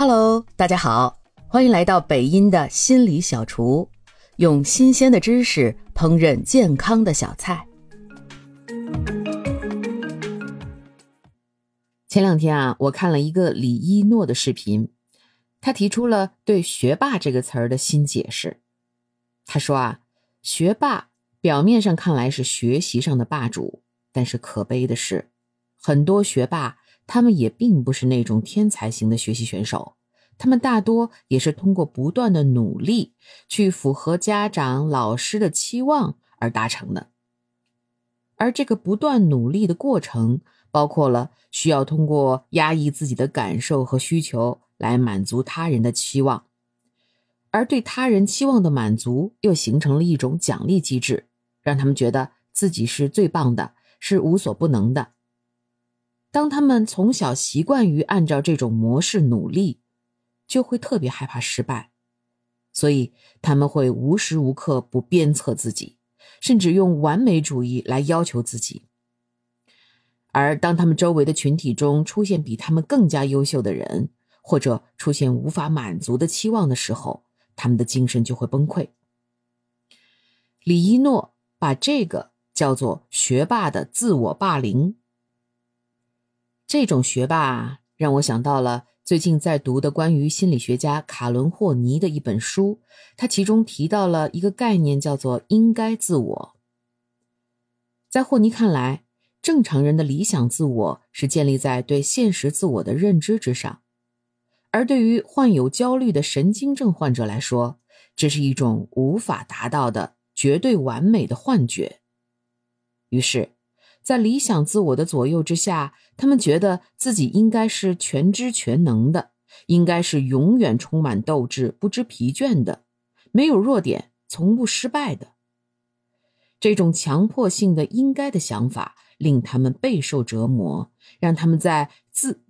Hello，大家好，欢迎来到北音的心理小厨，用新鲜的知识烹饪健康的小菜。前两天啊，我看了一个李一诺的视频，他提出了对“学霸”这个词儿的新解释。他说啊，学霸表面上看来是学习上的霸主，但是可悲的是，很多学霸。他们也并不是那种天才型的学习选手，他们大多也是通过不断的努力去符合家长、老师的期望而达成的。而这个不断努力的过程，包括了需要通过压抑自己的感受和需求来满足他人的期望，而对他人期望的满足又形成了一种奖励机制，让他们觉得自己是最棒的，是无所不能的。当他们从小习惯于按照这种模式努力，就会特别害怕失败，所以他们会无时无刻不鞭策自己，甚至用完美主义来要求自己。而当他们周围的群体中出现比他们更加优秀的人，或者出现无法满足的期望的时候，他们的精神就会崩溃。李一诺把这个叫做“学霸的自我霸凌”。这种学霸让我想到了最近在读的关于心理学家卡伦霍尼的一本书，他其中提到了一个概念，叫做“应该自我”。在霍尼看来，正常人的理想自我是建立在对现实自我的认知之上，而对于患有焦虑的神经症患者来说，这是一种无法达到的绝对完美的幻觉。于是。在理想自我的左右之下，他们觉得自己应该是全知全能的，应该是永远充满斗志、不知疲倦的，没有弱点、从不失败的。这种强迫性的应该的想法令他们备受折磨，让他们在自，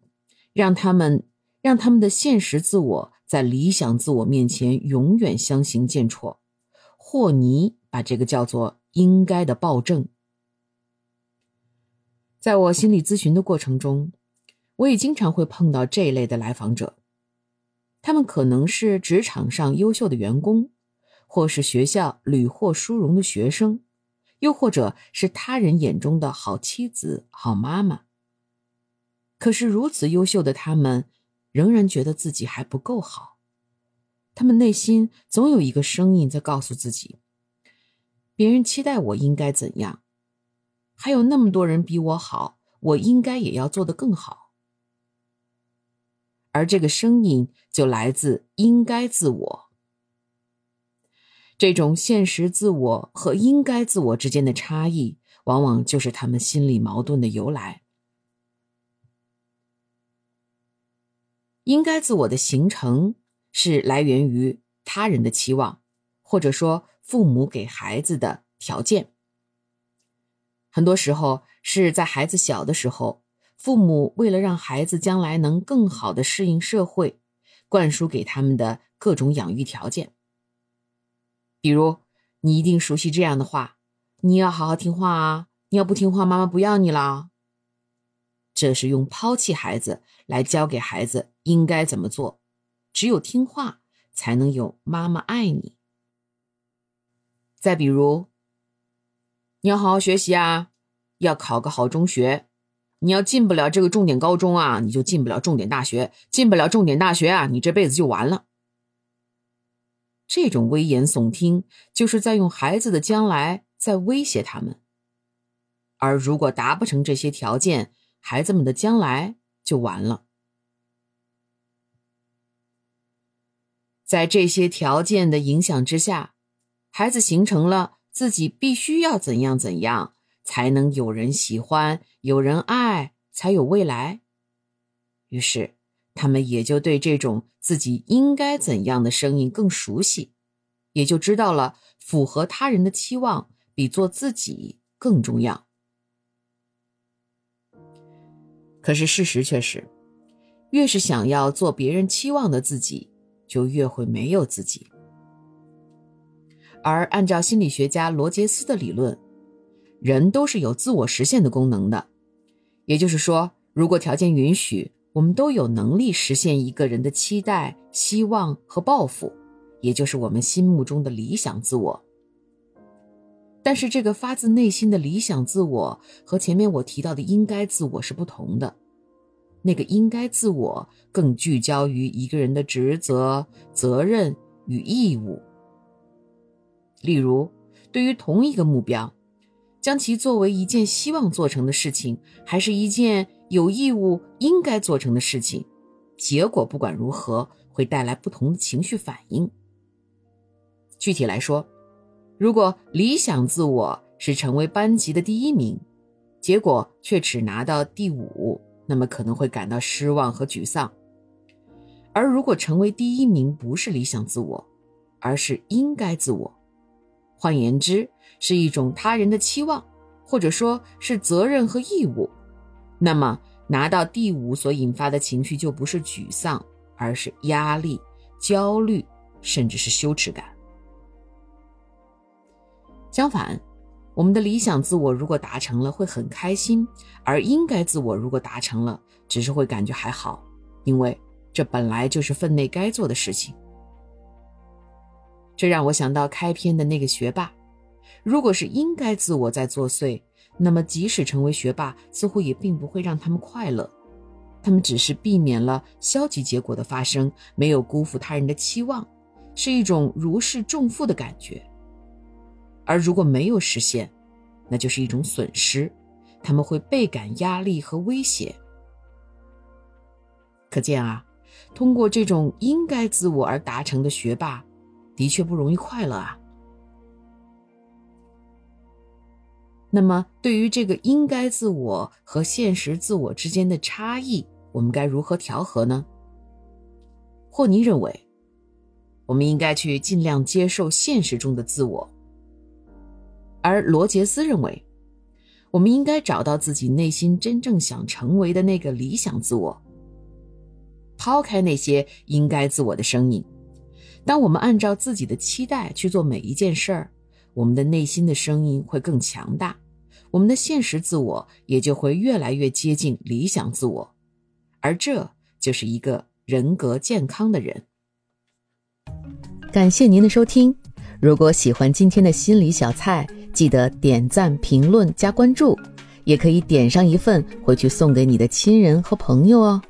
让他们让他们的现实自我在理想自我面前永远相形见绌。霍尼把这个叫做“应该的暴政”。在我心理咨询的过程中，我也经常会碰到这一类的来访者。他们可能是职场上优秀的员工，或是学校屡获殊荣的学生，又或者是他人眼中的好妻子、好妈妈。可是如此优秀的他们，仍然觉得自己还不够好。他们内心总有一个声音在告诉自己：别人期待我应该怎样。还有那么多人比我好，我应该也要做得更好。而这个声音就来自应该自我。这种现实自我和应该自我之间的差异，往往就是他们心理矛盾的由来。应该自我的形成是来源于他人的期望，或者说父母给孩子的条件。很多时候是在孩子小的时候，父母为了让孩子将来能更好的适应社会，灌输给他们的各种养育条件。比如，你一定熟悉这样的话：“你要好好听话啊，你要不听话，妈妈不要你了。”这是用抛弃孩子来教给孩子应该怎么做，只有听话才能有妈妈爱你。再比如。你要好好学习啊，要考个好中学。你要进不了这个重点高中啊，你就进不了重点大学。进不了重点大学啊，你这辈子就完了。这种危言耸听，就是在用孩子的将来在威胁他们。而如果达不成这些条件，孩子们的将来就完了。在这些条件的影响之下，孩子形成了。自己必须要怎样怎样，才能有人喜欢、有人爱，才有未来。于是，他们也就对这种自己应该怎样的声音更熟悉，也就知道了符合他人的期望比做自己更重要。可是事实却是，越是想要做别人期望的自己，就越会没有自己。而按照心理学家罗杰斯的理论，人都是有自我实现的功能的。也就是说，如果条件允许，我们都有能力实现一个人的期待、希望和抱负，也就是我们心目中的理想自我。但是，这个发自内心的理想自我和前面我提到的应该自我是不同的。那个应该自我更聚焦于一个人的职责、责任与义务。例如，对于同一个目标，将其作为一件希望做成的事情，还是一件有义务应该做成的事情，结果不管如何会带来不同的情绪反应。具体来说。如果理想自我是成为班级的第一名，结果却只拿到第五，那么可能会感到失望和沮丧。而如果成为第一名不是理想自我，而是应该自我，换言之是一种他人的期望，或者说是责任和义务，那么拿到第五所引发的情绪就不是沮丧，而是压力、焦虑，甚至是羞耻感。相反，我们的理想自我如果达成了，会很开心；而应该自我如果达成了，只是会感觉还好，因为这本来就是分内该做的事情。这让我想到开篇的那个学霸，如果是应该自我在作祟，那么即使成为学霸，似乎也并不会让他们快乐。他们只是避免了消极结果的发生，没有辜负他人的期望，是一种如释重负的感觉。而如果没有实现，那就是一种损失，他们会倍感压力和威胁。可见啊，通过这种应该自我而达成的学霸，的确不容易快乐啊。那么，对于这个应该自我和现实自我之间的差异，我们该如何调和呢？霍尼认为，我们应该去尽量接受现实中的自我。而罗杰斯认为，我们应该找到自己内心真正想成为的那个理想自我，抛开那些应该自我的声音。当我们按照自己的期待去做每一件事儿，我们的内心的声音会更强大，我们的现实自我也就会越来越接近理想自我，而这就是一个人格健康的人。感谢您的收听，如果喜欢今天的心理小菜。记得点赞、评论、加关注，也可以点上一份回去送给你的亲人和朋友哦。